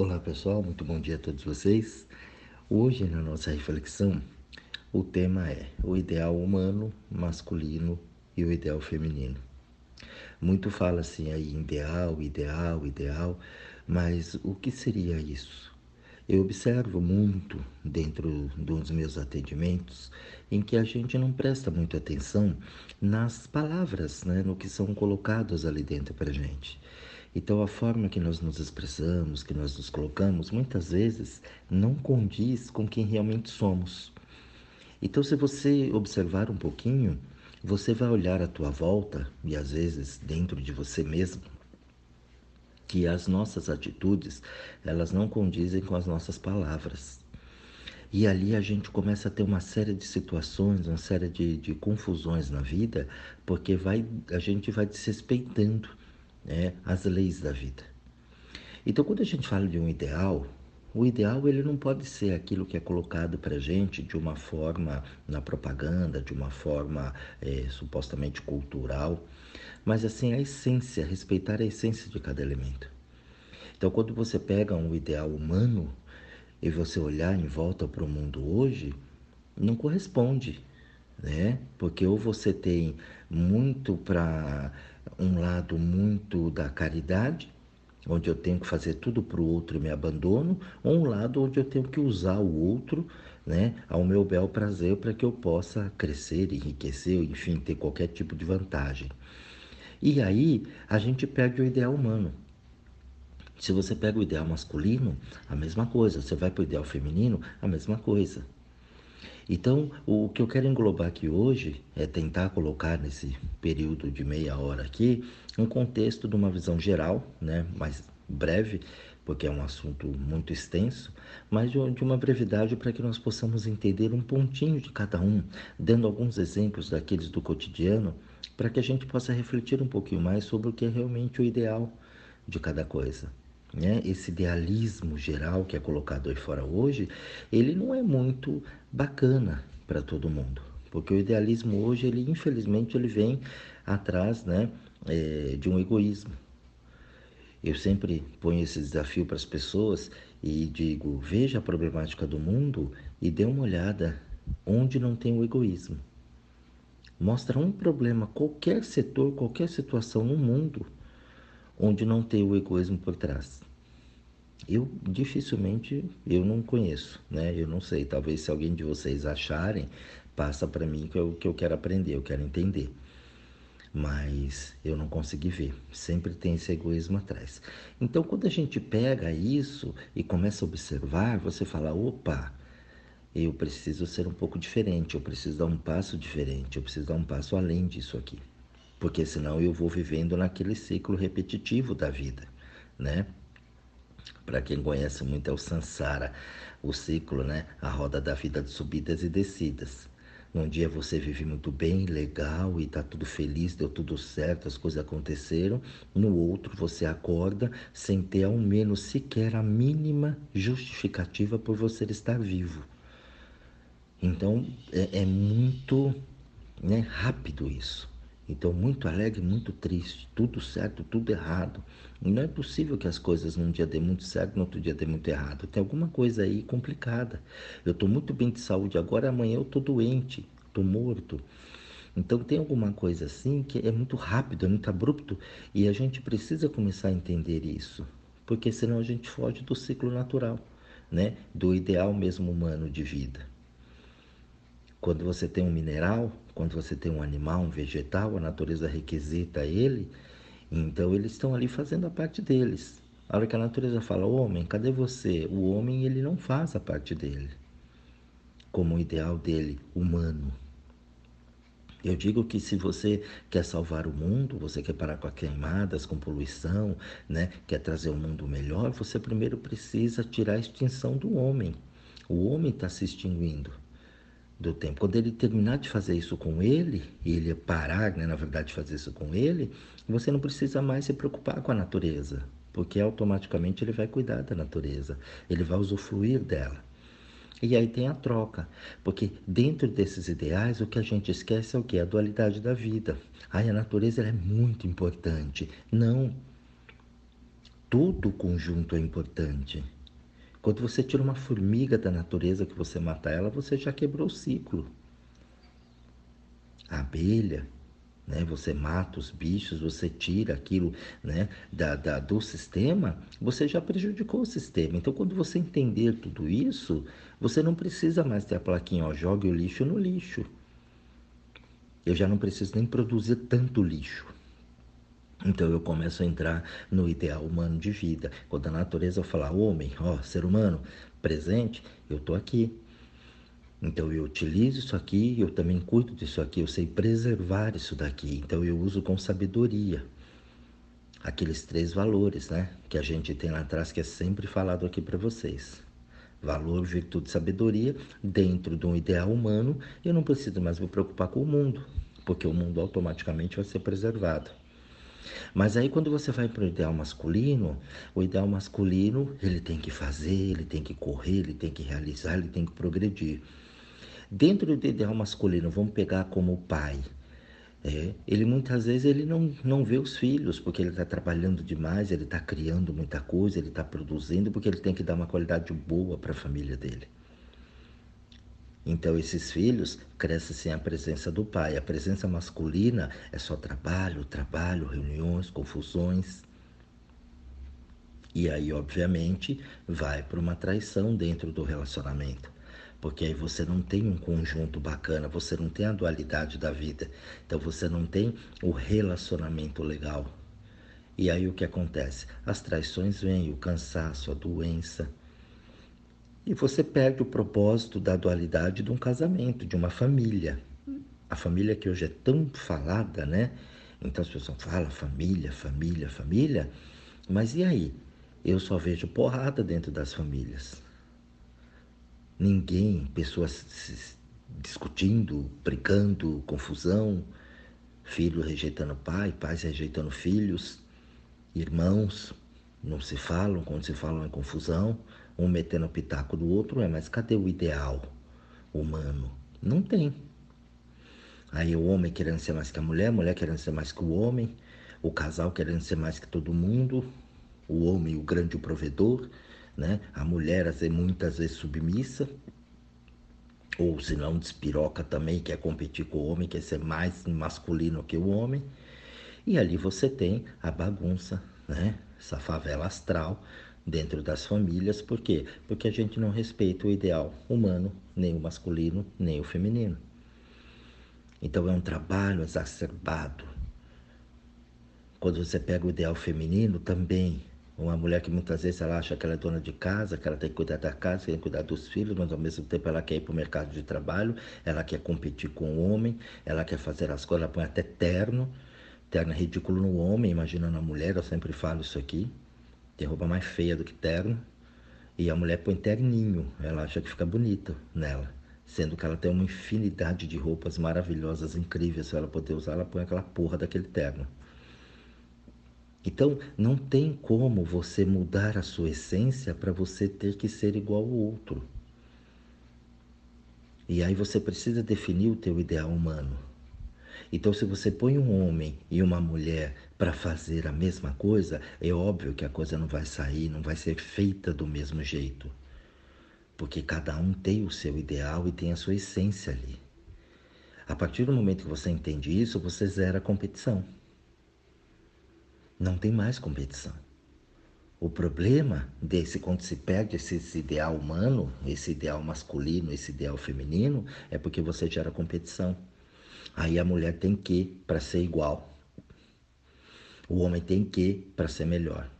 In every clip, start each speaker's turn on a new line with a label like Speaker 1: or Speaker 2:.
Speaker 1: Olá pessoal, muito bom dia a todos vocês. Hoje na nossa reflexão, o tema é o ideal humano masculino e o ideal feminino. Muito fala assim aí ideal, ideal, ideal, mas o que seria isso? Eu observo muito dentro dos meus atendimentos em que a gente não presta muita atenção nas palavras, né, no que são colocados ali dentro para gente. Então, a forma que nós nos expressamos, que nós nos colocamos, muitas vezes não condiz com quem realmente somos. Então, se você observar um pouquinho, você vai olhar à tua volta e às vezes dentro de você mesmo que as nossas atitudes elas não condizem com as nossas palavras. E ali a gente começa a ter uma série de situações, uma série de, de confusões na vida, porque vai, a gente vai desrespeitando né, as leis da vida. Então, quando a gente fala de um ideal, o ideal ele não pode ser aquilo que é colocado para gente de uma forma na propaganda, de uma forma é, supostamente cultural, mas assim a essência, respeitar a essência de cada elemento. Então, quando você pega um ideal humano e você olhar em volta para o mundo hoje, não corresponde, né? Porque ou você tem muito para um lado muito da caridade, onde eu tenho que fazer tudo para o outro e me abandono, ou um lado onde eu tenho que usar o outro né, ao meu bel prazer para que eu possa crescer, enriquecer, enfim, ter qualquer tipo de vantagem. E aí a gente perde o ideal humano. Se você pega o ideal masculino, a mesma coisa. Você vai para o ideal feminino, a mesma coisa. Então, o que eu quero englobar aqui hoje é tentar colocar nesse período de meia hora aqui um contexto de uma visão geral, né, mais breve, porque é um assunto muito extenso, mas de uma brevidade para que nós possamos entender um pontinho de cada um, dando alguns exemplos daqueles do cotidiano, para que a gente possa refletir um pouquinho mais sobre o que é realmente o ideal de cada coisa. Né? Esse idealismo geral que é colocado aí fora hoje, ele não é muito bacana para todo mundo, porque o idealismo hoje, ele infelizmente, ele vem atrás, né, é, de um egoísmo. Eu sempre ponho esse desafio para as pessoas e digo: veja a problemática do mundo e dê uma olhada onde não tem o egoísmo. Mostra um problema, qualquer setor, qualquer situação no mundo onde não tem o egoísmo por trás. Eu dificilmente eu não conheço, né? Eu não sei. Talvez se alguém de vocês acharem, passa para mim que o que eu quero aprender, eu quero entender. Mas eu não consegui ver. Sempre tem esse egoísmo atrás. Então, quando a gente pega isso e começa a observar, você fala: opa, eu preciso ser um pouco diferente, eu preciso dar um passo diferente, eu preciso dar um passo além disso aqui porque senão eu vou vivendo naquele ciclo repetitivo da vida, né? Para quem conhece muito é o Sansara, o ciclo, né? A roda da vida de subidas e descidas. Num dia você vive muito bem, legal e tá tudo feliz, deu tudo certo, as coisas aconteceram. No outro você acorda sem ter ao menos sequer a mínima justificativa por você estar vivo. Então é, é muito né, rápido isso. Então, muito alegre, muito triste, tudo certo, tudo errado. Não é possível que as coisas num dia dê muito certo, no outro dia dê muito errado. Tem alguma coisa aí complicada. Eu estou muito bem de saúde agora, amanhã eu estou doente, estou morto. Então tem alguma coisa assim que é muito rápido, é muito abrupto e a gente precisa começar a entender isso, porque senão a gente foge do ciclo natural, né? Do ideal mesmo humano de vida. Quando você tem um mineral, quando você tem um animal, um vegetal, a natureza requisita ele, então eles estão ali fazendo a parte deles. A hora que a natureza fala, homem, cadê você? O homem, ele não faz a parte dele, como o ideal dele, humano. Eu digo que se você quer salvar o mundo, você quer parar com as queimadas, com poluição, né? quer trazer um mundo melhor, você primeiro precisa tirar a extinção do homem. O homem está se extinguindo do tempo. Quando ele terminar de fazer isso com ele, e ele parar, né, na verdade, de fazer isso com ele, você não precisa mais se preocupar com a natureza, porque automaticamente ele vai cuidar da natureza, ele vai usufruir dela. E aí tem a troca, porque dentro desses ideais o que a gente esquece é o que? A dualidade da vida. Aí a natureza é muito importante. Não. Todo o conjunto é importante. Quando você tira uma formiga da natureza que você mata ela, você já quebrou o ciclo. A abelha, né? Você mata os bichos, você tira aquilo, né? Da, da, do sistema, você já prejudicou o sistema. Então, quando você entender tudo isso, você não precisa mais ter a plaquinha, ó, jogue o lixo no lixo. Eu já não preciso nem produzir tanto lixo. Então eu começo a entrar no ideal humano de vida. Quando a natureza falar, homem, ó, ser humano, presente, eu estou aqui. Então eu utilizo isso aqui, eu também cuido disso aqui, eu sei preservar isso daqui. Então eu uso com sabedoria. Aqueles três valores, né? Que a gente tem lá atrás, que é sempre falado aqui para vocês. Valor, virtude, sabedoria, dentro de um ideal humano, eu não preciso mais me preocupar com o mundo, porque o mundo automaticamente vai ser preservado. Mas aí quando você vai para o ideal masculino, o ideal masculino ele tem que fazer, ele tem que correr, ele tem que realizar, ele tem que progredir. Dentro do ideal masculino, vamos pegar como pai. É, ele muitas vezes ele não, não vê os filhos porque ele está trabalhando demais, ele está criando muita coisa, ele está produzindo porque ele tem que dar uma qualidade boa para a família dele. Então, esses filhos crescem sem a presença do pai. A presença masculina é só trabalho, trabalho, reuniões, confusões. E aí, obviamente, vai para uma traição dentro do relacionamento. Porque aí você não tem um conjunto bacana, você não tem a dualidade da vida. Então, você não tem o relacionamento legal. E aí o que acontece? As traições vêm, o cansaço, a doença e você perde o propósito da dualidade de um casamento, de uma família. A família que hoje é tão falada, né? Então as pessoas falam família, família, família. Mas e aí? Eu só vejo porrada dentro das famílias. Ninguém, pessoas discutindo, brigando, confusão, filho rejeitando pai, pais rejeitando filhos, irmãos não se falam, quando se falam é confusão um metendo o pitaco do outro, é, mas cadê o ideal humano? Não tem. Aí o homem querendo ser mais que a mulher, a mulher querendo ser mais que o homem, o casal querendo ser mais que todo mundo, o homem o grande provedor, né? A mulher assim, muitas vezes submissa, ou se não despiroca também, quer competir com o homem, quer ser mais masculino que o homem. E ali você tem a bagunça, né? Essa favela astral dentro das famílias, por quê? Porque a gente não respeita o ideal humano, nem o masculino, nem o feminino. Então é um trabalho exacerbado. Quando você pega o ideal feminino, também uma mulher que muitas vezes ela acha que ela é dona de casa, que ela tem que cuidar da casa, tem que cuidar dos filhos, mas ao mesmo tempo ela quer ir para o mercado de trabalho, ela quer competir com o homem, ela quer fazer as coisas, ela põe até terno, terno é ridículo no homem, imaginando a mulher, eu sempre falo isso aqui. Tem roupa mais feia do que terno. E a mulher põe terninho, ela acha que fica bonita nela. Sendo que ela tem uma infinidade de roupas maravilhosas, incríveis. Se ela poder usar, ela põe aquela porra daquele terno. Então, não tem como você mudar a sua essência para você ter que ser igual ao outro. E aí você precisa definir o teu ideal humano. Então, se você põe um homem e uma mulher para fazer a mesma coisa, é óbvio que a coisa não vai sair, não vai ser feita do mesmo jeito. Porque cada um tem o seu ideal e tem a sua essência ali. A partir do momento que você entende isso, você zera a competição. Não tem mais competição. O problema desse quando se perde esse, esse, ideal humano, esse ideal masculino, esse ideal feminino, é porque você gera competição. Aí a mulher tem que para ser igual. O homem tem que para ser melhor.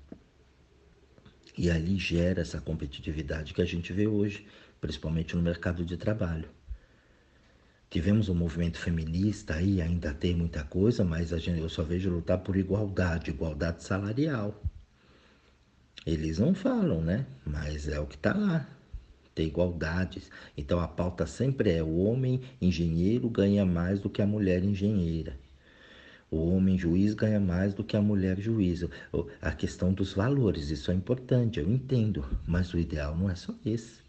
Speaker 1: E ali gera essa competitividade que a gente vê hoje, principalmente no mercado de trabalho. Tivemos um movimento feminista aí, ainda tem muita coisa, mas a gente, eu só vejo lutar por igualdade, igualdade salarial. Eles não falam, né? Mas é o que está lá ter igualdade. Então a pauta sempre é o homem engenheiro ganha mais do que a mulher engenheira. O homem juiz ganha mais do que a mulher juiz. A questão dos valores, isso é importante, eu entendo, mas o ideal não é só esse.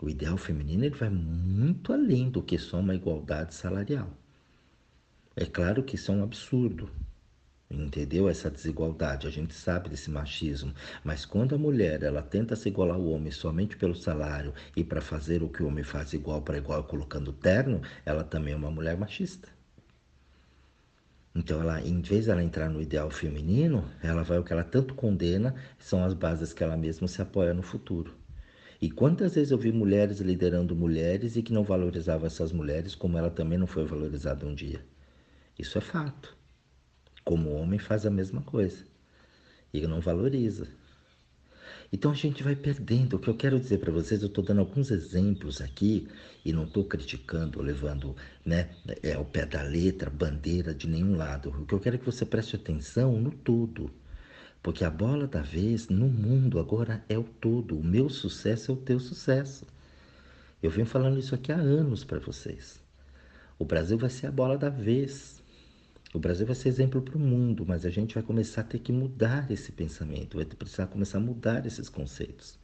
Speaker 1: O ideal feminino ele vai muito além do que só uma igualdade salarial. É claro que isso é um absurdo. Entendeu? Essa desigualdade, a gente sabe desse machismo. Mas quando a mulher ela tenta se igualar ao homem somente pelo salário e para fazer o que o homem faz igual para igual, colocando terno, ela também é uma mulher machista. Então, ela, em vez de ela entrar no ideal feminino, ela vai o que ela tanto condena, são as bases que ela mesma se apoia no futuro. E quantas vezes eu vi mulheres liderando mulheres e que não valorizavam essas mulheres como ela também não foi valorizada um dia? Isso é fato. Como homem faz a mesma coisa e não valoriza. Então a gente vai perdendo. O que eu quero dizer para vocês, eu estou dando alguns exemplos aqui e não estou criticando, levando né, é, o pé da letra, bandeira de nenhum lado. O que eu quero é que você preste atenção no todo. Porque a bola da vez no mundo agora é o todo. O meu sucesso é o teu sucesso. Eu venho falando isso aqui há anos para vocês. O Brasil vai ser a bola da vez. O Brasil vai ser exemplo para o mundo, mas a gente vai começar a ter que mudar esse pensamento, vai precisar começar a mudar esses conceitos.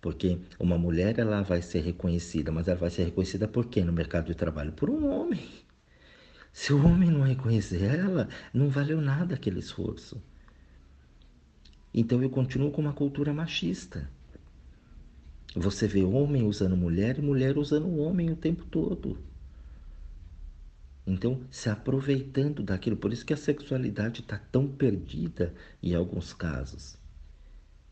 Speaker 1: Porque uma mulher ela vai ser reconhecida, mas ela vai ser reconhecida por quê no mercado de trabalho? Por um homem. Se o homem não reconhecer ela, não valeu nada aquele esforço. Então eu continuo com uma cultura machista. Você vê homem usando mulher e mulher usando homem o tempo todo. Então, se aproveitando daquilo, por isso que a sexualidade está tão perdida em alguns casos.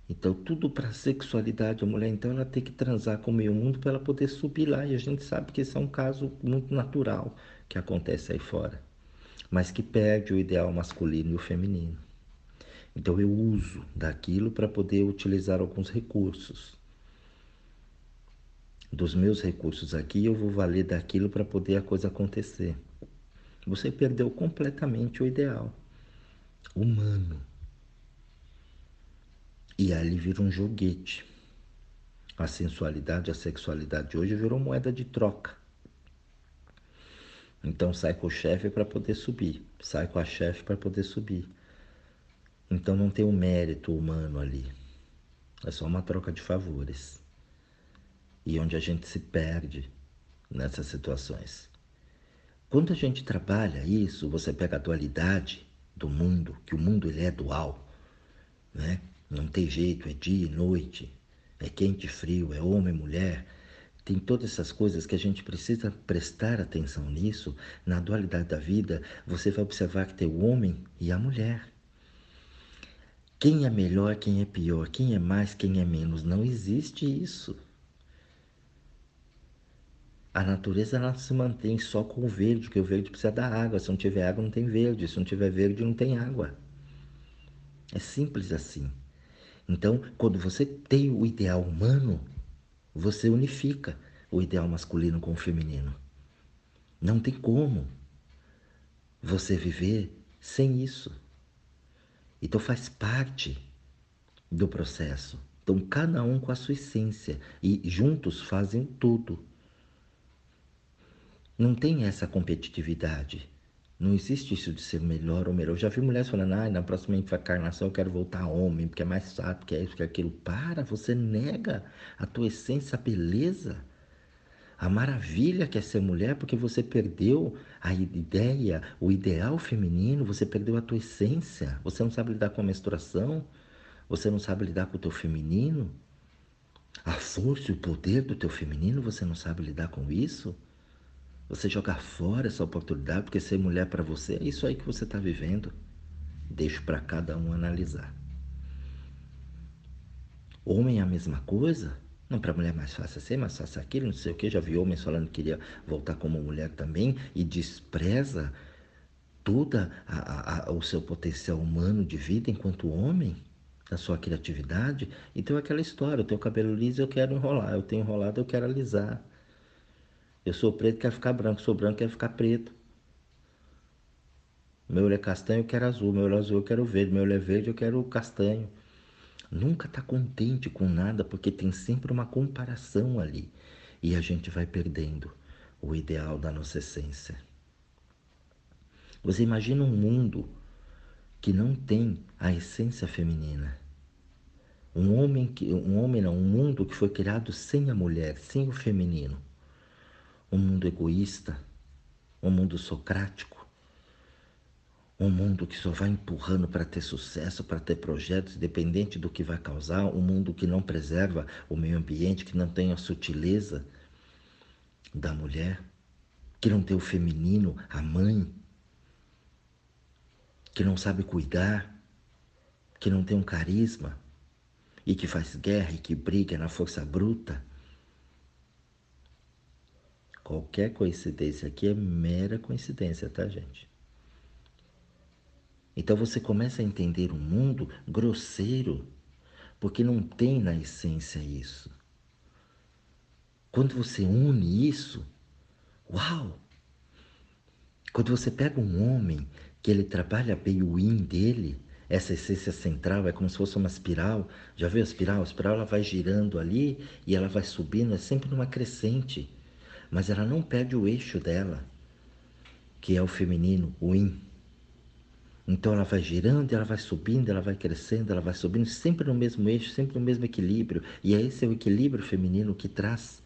Speaker 1: Então, tudo para sexualidade, a mulher, então, ela tem que transar com o meio mundo para ela poder subir lá. E a gente sabe que esse é um caso muito natural que acontece aí fora, mas que perde o ideal masculino e o feminino. Então, eu uso daquilo para poder utilizar alguns recursos. Dos meus recursos aqui, eu vou valer daquilo para poder a coisa acontecer. Você perdeu completamente o ideal humano. E ali vira um joguete. A sensualidade, a sexualidade de hoje virou moeda de troca. Então sai com o chefe para poder subir, sai com a chefe para poder subir. Então não tem o um mérito humano ali. É só uma troca de favores. E onde a gente se perde nessas situações. Quando a gente trabalha isso, você pega a dualidade do mundo, que o mundo ele é dual, né? Não tem jeito, é dia e noite, é quente e frio, é homem e mulher. Tem todas essas coisas que a gente precisa prestar atenção nisso. Na dualidade da vida, você vai observar que tem o homem e a mulher. Quem é melhor, quem é pior, quem é mais, quem é menos. Não existe isso. A natureza ela se mantém só com o verde, porque o verde precisa da água. Se não tiver água, não tem verde. Se não tiver verde, não tem água. É simples assim. Então, quando você tem o ideal humano, você unifica o ideal masculino com o feminino. Não tem como você viver sem isso. Então faz parte do processo. Então cada um com a sua essência e juntos fazem tudo. Não tem essa competitividade. Não existe isso de ser melhor ou melhor. Eu já vi mulheres falando, ah, na próxima encarnação eu quero voltar homem, porque é mais chato, que é isso, que é aquilo. Para, você nega a tua essência, a beleza, a maravilha que é ser mulher, porque você perdeu a ideia, o ideal feminino, você perdeu a tua essência. Você não sabe lidar com a menstruação, você não sabe lidar com o teu feminino. A força e o poder do teu feminino, você não sabe lidar com isso? Você jogar fora essa oportunidade, porque ser mulher para você é isso aí que você está vivendo. Deixo para cada um analisar. Homem é a mesma coisa? Não, para mulher é mais fácil ser, mais fácil aquilo, não sei o que. Já vi homens falando que queria voltar como mulher também e despreza a, o seu potencial humano de vida enquanto homem, a sua criatividade. Então é aquela história, eu tenho cabelo liso, eu quero enrolar, eu tenho enrolado, eu quero alisar. Eu sou preto, quero ficar branco. Sou branco, quero ficar preto. Meu olho é castanho, eu quero azul. Meu olho é azul, eu quero verde. Meu olho é verde, eu quero castanho. Nunca está contente com nada, porque tem sempre uma comparação ali. E a gente vai perdendo o ideal da nossa essência. Você imagina um mundo que não tem a essência feminina. Um homem que um homem não, um mundo que foi criado sem a mulher, sem o feminino um mundo egoísta, um mundo socrático, Um mundo que só vai empurrando para ter sucesso, para ter projetos, independente do que vai causar, um mundo que não preserva o meio ambiente, que não tem a sutileza da mulher, que não tem o feminino, a mãe, que não sabe cuidar, que não tem um carisma e que faz guerra e que briga na força bruta. Qualquer coincidência aqui é mera coincidência, tá, gente? Então você começa a entender o um mundo grosseiro, porque não tem na essência isso. Quando você une isso, uau! Quando você pega um homem que ele trabalha bem o yin dele, essa essência central é como se fosse uma espiral. Já viu a espiral? A espiral ela vai girando ali e ela vai subindo, é sempre numa crescente. Mas ela não perde o eixo dela, que é o feminino, o yin. Então ela vai girando, ela vai subindo, ela vai crescendo, ela vai subindo, sempre no mesmo eixo, sempre no mesmo equilíbrio. E é esse o equilíbrio feminino que traz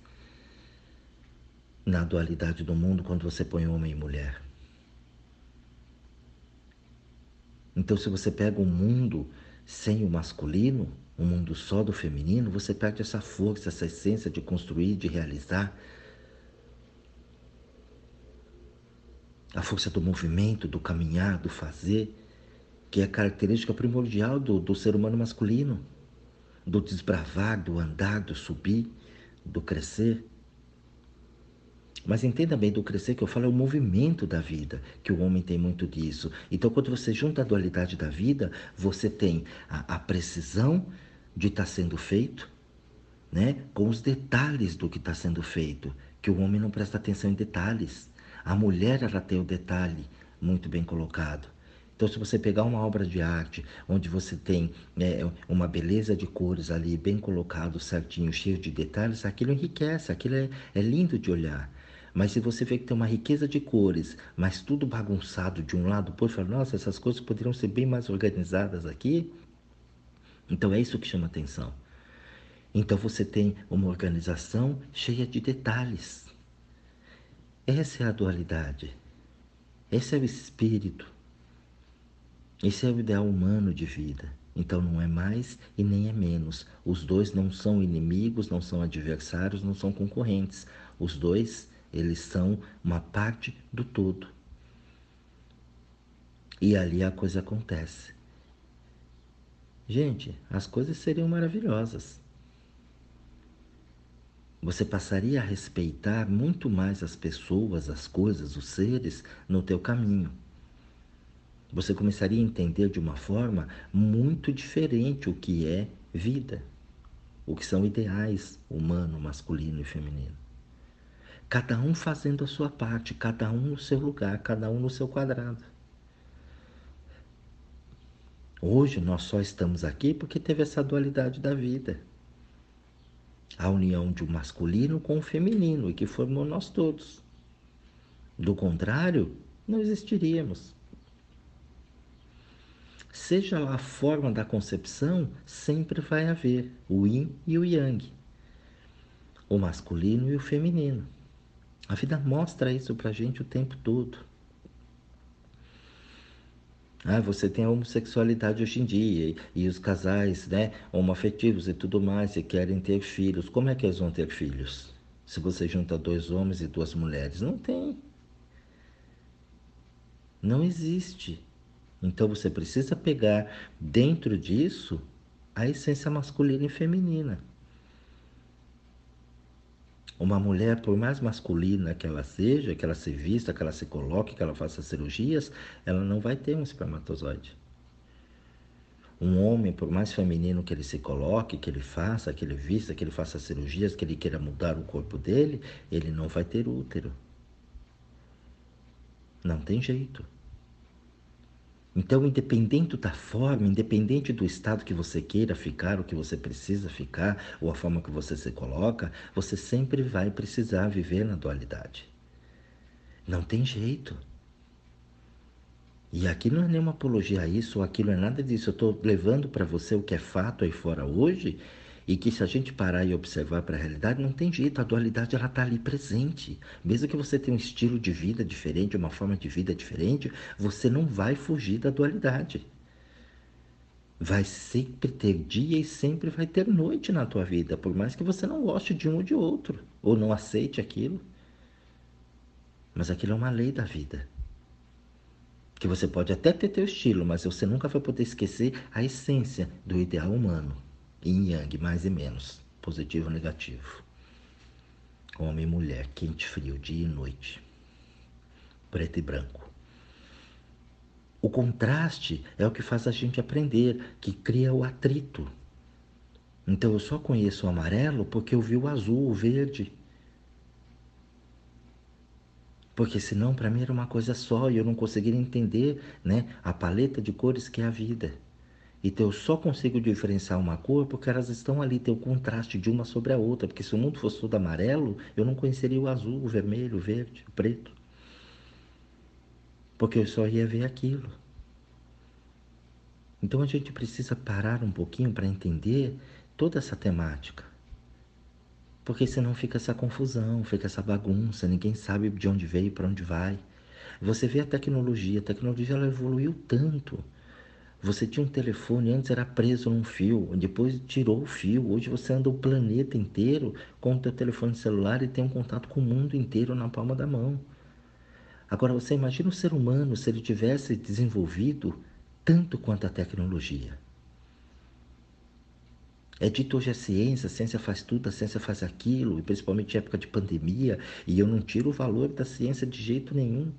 Speaker 1: na dualidade do mundo quando você põe homem e mulher. Então, se você pega um mundo sem o masculino, um mundo só do feminino, você perde essa força, essa essência de construir, de realizar. A força do movimento, do caminhar, do fazer, que é a característica primordial do, do ser humano masculino, do desbravar, do andar, do subir, do crescer. Mas entenda bem do crescer que eu falo é o movimento da vida, que o homem tem muito disso. Então, quando você junta a dualidade da vida, você tem a, a precisão de estar tá sendo feito, né, com os detalhes do que está sendo feito, que o homem não presta atenção em detalhes. A mulher ela tem o detalhe muito bem colocado. Então, se você pegar uma obra de arte onde você tem né, uma beleza de cores ali bem colocado, certinho, cheio de detalhes, aquilo enriquece, aquilo é, é lindo de olhar. Mas se você vê que tem uma riqueza de cores, mas tudo bagunçado de um lado, fala, nossa, essas coisas poderiam ser bem mais organizadas aqui. Então é isso que chama atenção. Então você tem uma organização cheia de detalhes. Essa é a dualidade. Esse é o espírito. Esse é o ideal humano de vida. Então não é mais e nem é menos. Os dois não são inimigos, não são adversários, não são concorrentes. Os dois eles são uma parte do todo. E ali a coisa acontece. Gente, as coisas seriam maravilhosas. Você passaria a respeitar muito mais as pessoas, as coisas, os seres no teu caminho. Você começaria a entender de uma forma muito diferente o que é vida, o que são ideais humano, masculino e feminino. Cada um fazendo a sua parte, cada um no seu lugar, cada um no seu quadrado. Hoje nós só estamos aqui porque teve essa dualidade da vida. A união de um masculino com o um feminino e que formou nós todos. Do contrário, não existiríamos. Seja lá a forma da concepção, sempre vai haver o yin e o yang, o masculino e o feminino. A vida mostra isso pra gente o tempo todo. Ah, você tem a homossexualidade hoje em dia e, e os casais, né, homoafetivos e tudo mais, e querem ter filhos. Como é que eles vão ter filhos? Se você junta dois homens e duas mulheres, não tem. Não existe. Então você precisa pegar dentro disso a essência masculina e feminina. Uma mulher, por mais masculina que ela seja, que ela se vista, que ela se coloque, que ela faça cirurgias, ela não vai ter um espermatozoide. Um homem, por mais feminino que ele se coloque, que ele faça, que ele vista, que ele faça cirurgias, que ele queira mudar o corpo dele, ele não vai ter útero. Não tem jeito. Então, independente da forma, independente do estado que você queira ficar, o que você precisa ficar, ou a forma que você se coloca, você sempre vai precisar viver na dualidade. Não tem jeito. E aqui não é nenhuma apologia a isso, ou aquilo é nada disso. Eu estou levando para você o que é fato aí fora hoje E que se a gente parar e observar para a realidade, não tem jeito, a dualidade ela está ali presente. Mesmo que você tenha um estilo de vida diferente, uma forma de vida diferente, você não vai fugir da dualidade. Vai sempre ter dia e sempre vai ter noite na tua vida, por mais que você não goste de um ou de outro, ou não aceite aquilo. Mas aquilo é uma lei da vida. Que você pode até ter teu estilo, mas você nunca vai poder esquecer a essência do ideal humano. Yin Yang, mais e menos. Positivo ou negativo. Homem e mulher, quente e frio, dia e noite. Preto e branco. O contraste é o que faz a gente aprender, que cria o atrito. Então eu só conheço o amarelo porque eu vi o azul, o verde. Porque senão para mim era uma coisa só e eu não conseguiria entender né, a paleta de cores que é a vida. Então eu só consigo diferenciar uma cor porque elas estão ali, tem o contraste de uma sobre a outra. Porque se o mundo fosse todo amarelo, eu não conheceria o azul, o vermelho, o verde, o preto. Porque eu só ia ver aquilo. Então a gente precisa parar um pouquinho para entender toda essa temática. Porque senão fica essa confusão, fica essa bagunça, ninguém sabe de onde veio, para onde vai. Você vê a tecnologia, a tecnologia ela evoluiu tanto. Você tinha um telefone, antes era preso num fio, depois tirou o fio. Hoje você anda o planeta inteiro com o teu telefone celular e tem um contato com o mundo inteiro na palma da mão. Agora você imagina o ser humano se ele tivesse desenvolvido tanto quanto a tecnologia. É dito hoje a ciência, a ciência faz tudo, a ciência faz aquilo, e principalmente em época de pandemia, e eu não tiro o valor da ciência de jeito nenhum.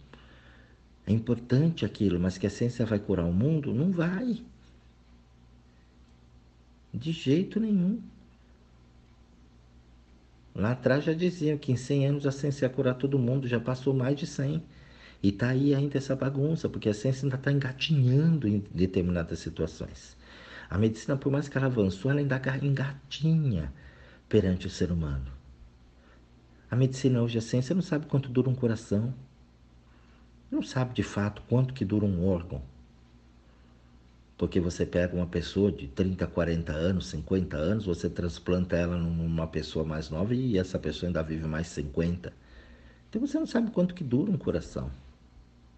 Speaker 1: É importante aquilo, mas que a ciência vai curar o mundo? Não vai. De jeito nenhum. Lá atrás já diziam que em 100 anos a ciência ia curar todo mundo, já passou mais de 100. E está aí ainda essa bagunça, porque a ciência ainda está engatinhando em determinadas situações. A medicina, por mais que ela avançou, ela ainda engatinha perante o ser humano. A medicina hoje, a ciência, não sabe quanto dura um coração. Não sabe de fato quanto que dura um órgão. Porque você pega uma pessoa de 30, 40 anos, 50 anos, você transplanta ela numa pessoa mais nova e essa pessoa ainda vive mais 50. Então você não sabe quanto que dura um coração.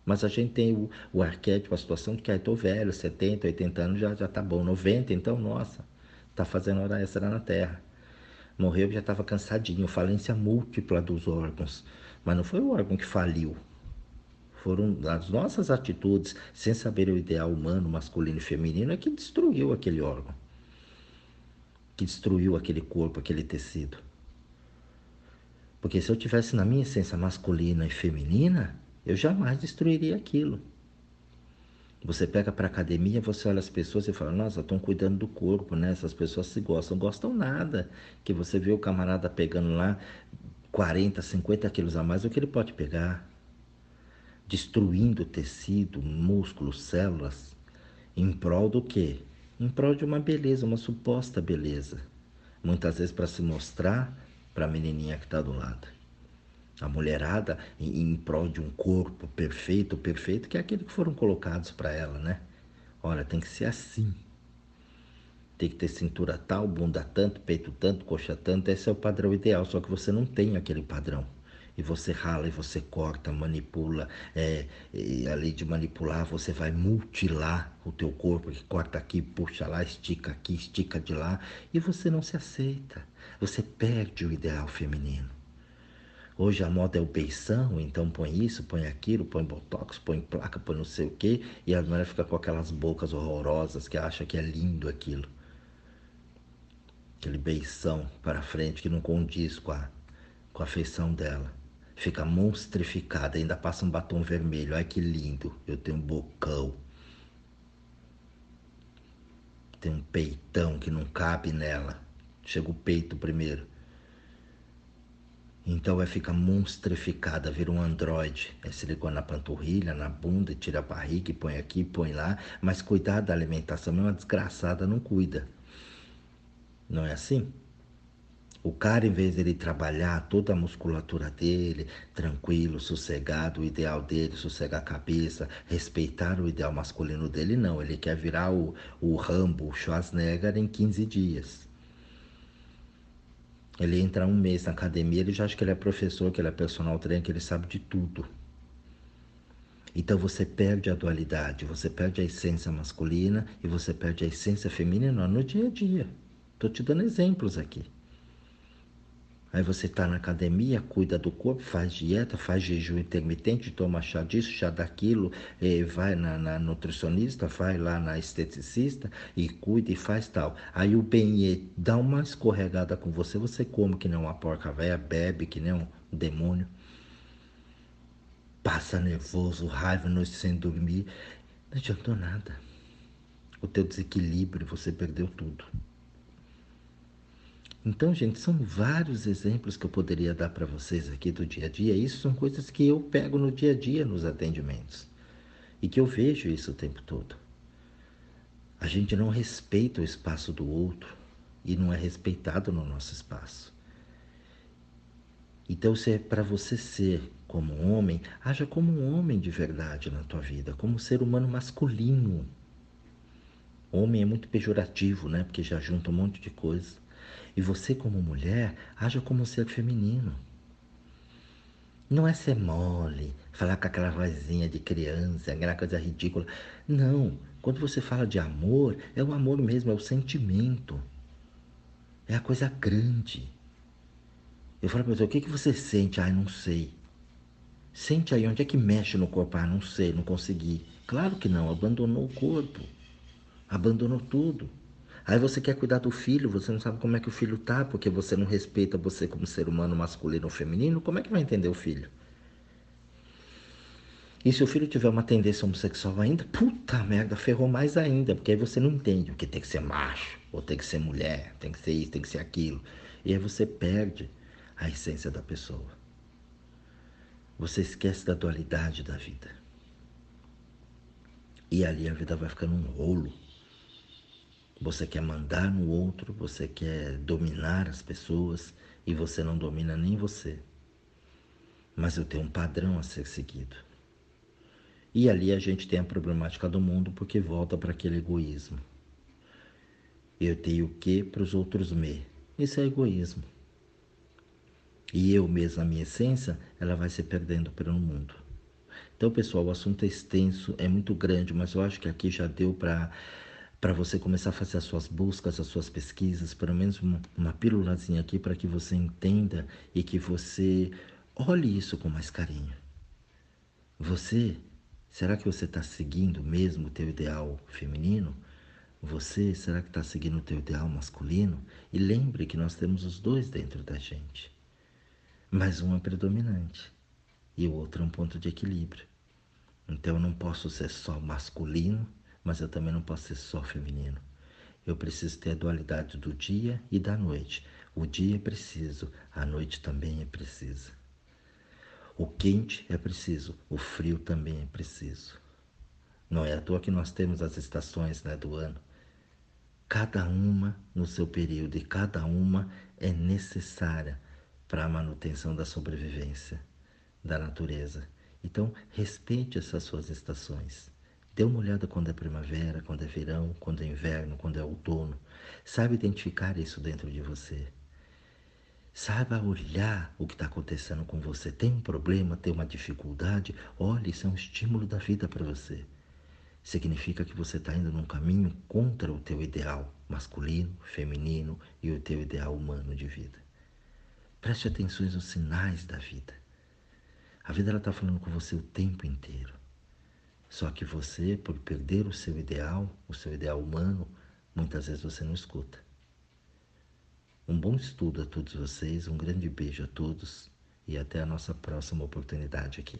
Speaker 1: Mas a gente tem o, o arquétipo, a situação de que, ah, estou velho, 70, 80 anos já, já tá bom. 90, então, nossa, tá fazendo hora extra na Terra. Morreu já estava cansadinho, falência múltipla dos órgãos. Mas não foi o órgão que faliu. Foram as nossas atitudes, sem saber o ideal humano, masculino e feminino, é que destruiu aquele órgão. Que destruiu aquele corpo, aquele tecido. Porque se eu tivesse na minha essência masculina e feminina, eu jamais destruiria aquilo. Você pega para academia, você olha as pessoas e fala: Nossa, estão cuidando do corpo, né? Essas pessoas se gostam, gostam nada. Que você vê o camarada pegando lá 40, 50 quilos a mais do que ele pode pegar, destruindo tecido, músculo, células, em prol do quê? Em prol de uma beleza, uma suposta beleza. Muitas vezes para se mostrar para a menininha que está do lado a mulherada em, em prol de um corpo perfeito, perfeito, que é aquele que foram colocados para ela, né? Olha, tem que ser assim. Tem que ter cintura tal, bunda tanto, peito tanto, coxa tanto. Esse é o padrão ideal, só que você não tem aquele padrão. E você rala, e você corta, manipula. É, e além de manipular, você vai mutilar o teu corpo. Que corta aqui, puxa lá, estica aqui, estica de lá. E você não se aceita. Você perde o ideal feminino. Hoje a moda é o beição, então põe isso, põe aquilo, põe botox, põe placa, põe não sei o quê, e a mulher fica com aquelas bocas horrorosas que acha que é lindo aquilo. Aquele beição para frente que não condiz com a, com a feição dela. Fica monstrificada, ainda passa um batom vermelho. Ai que lindo, eu tenho um bocão. Tem um peitão que não cabe nela. Chega o peito primeiro. Então vai ficar monstrificada, vira um androide. É silicone na panturrilha, na bunda, tira a barriga põe aqui, põe lá. Mas cuidar da alimentação, uma desgraçada não cuida. Não é assim? O cara, em vez dele trabalhar toda a musculatura dele, tranquilo, sossegado, o ideal dele, sossegar a cabeça, respeitar o ideal masculino dele, não. Ele quer virar o, o Rambo, o Schwarzenegger em 15 dias. Ele entra um mês na academia, ele já acha que ele é professor, que ele é personal trainer, que ele sabe de tudo. Então você perde a dualidade, você perde a essência masculina e você perde a essência feminina no dia a dia. Estou te dando exemplos aqui. Aí você está na academia, cuida do corpo, faz dieta, faz jejum intermitente, toma chá disso, chá daquilo, vai na, na, nutricionista, vai lá na esteticista e cuida e faz tal. Aí o bem dá uma escorregada com você, você come que nem uma porca velha, bebe que nem um demônio passa nervoso, raiva, noite sem dormir. Não adiantou nada. O teu desequilíbrio, você perdeu tudo. Então, gente, são vários exemplos que eu poderia dar para vocês aqui do dia a dia. Isso são coisas que eu pego no dia a dia nos atendimentos e que eu vejo isso o tempo todo. A gente não respeita o espaço do outro e não é respeitado no nosso espaço. Então, se é para você ser como um homem, haja como um homem de verdade na tua vida, como um ser humano masculino. Homem é muito pejorativo, né? Porque já junta um monte de coisa. E você, como mulher, haja como um ser feminino. Não é ser mole, falar com aquela vozinha de criança, aquela coisa ridícula. Não. Quando você fala de amor, é o amor mesmo, é o sentimento. É a coisa grande. Eu falo para você, o que, que você sente? Ai, não sei. Sente aí onde é que mexe no corpo. Ah, não sei, não consegui. Claro que não, abandonou o corpo. Abandonou tudo. Aí você quer cuidar do filho, você não sabe como é que o filho tá, porque você não respeita você como ser humano masculino ou feminino, como é que vai entender o filho? E se o filho tiver uma tendência homossexual ainda, puta merda, ferrou mais ainda, porque aí você não entende o que tem que ser macho, ou tem que ser mulher, tem que ser isso, tem que ser aquilo. E aí você perde a essência da pessoa. Você esquece da dualidade da vida. E ali a vida vai ficando um rolo. Você quer mandar no outro, você quer dominar as pessoas e você não domina nem você. Mas eu tenho um padrão a ser seguido. E ali a gente tem a problemática do mundo porque volta para aquele egoísmo. Eu tenho o que para os outros me. Isso é egoísmo. E eu mesmo, a minha essência, ela vai se perdendo pelo mundo. Então, pessoal, o assunto é extenso, é muito grande, mas eu acho que aqui já deu para para você começar a fazer as suas buscas, as suas pesquisas, pelo menos uma, uma pílulazinha aqui para que você entenda e que você olhe isso com mais carinho. Você, será que você está seguindo mesmo o teu ideal feminino? Você, será que está seguindo o teu ideal masculino? E lembre que nós temos os dois dentro da gente mas um é predominante e o outro é um ponto de equilíbrio. Então eu não posso ser só masculino, mas eu também não posso ser só feminino. Eu preciso ter a dualidade do dia e da noite. O dia é preciso, a noite também é precisa. O quente é preciso, o frio também é preciso. Não é à toa que nós temos as estações né, do ano. Cada uma no seu período e cada uma é necessária para a manutenção da sobrevivência da natureza. Então, respeite essas suas estações. Dê uma olhada quando é primavera, quando é verão, quando é inverno, quando é outono. Saiba identificar isso dentro de você. Saiba olhar o que está acontecendo com você. Tem um problema, tem uma dificuldade? Olhe, isso é um estímulo da vida para você. Significa que você está indo num caminho contra o teu ideal masculino, feminino e o teu ideal humano de vida. Preste atenção aos sinais da vida. A vida está falando com você o tempo inteiro. Só que você, por perder o seu ideal, o seu ideal humano, muitas vezes você não escuta. Um bom estudo a todos vocês, um grande beijo a todos e até a nossa próxima oportunidade aqui.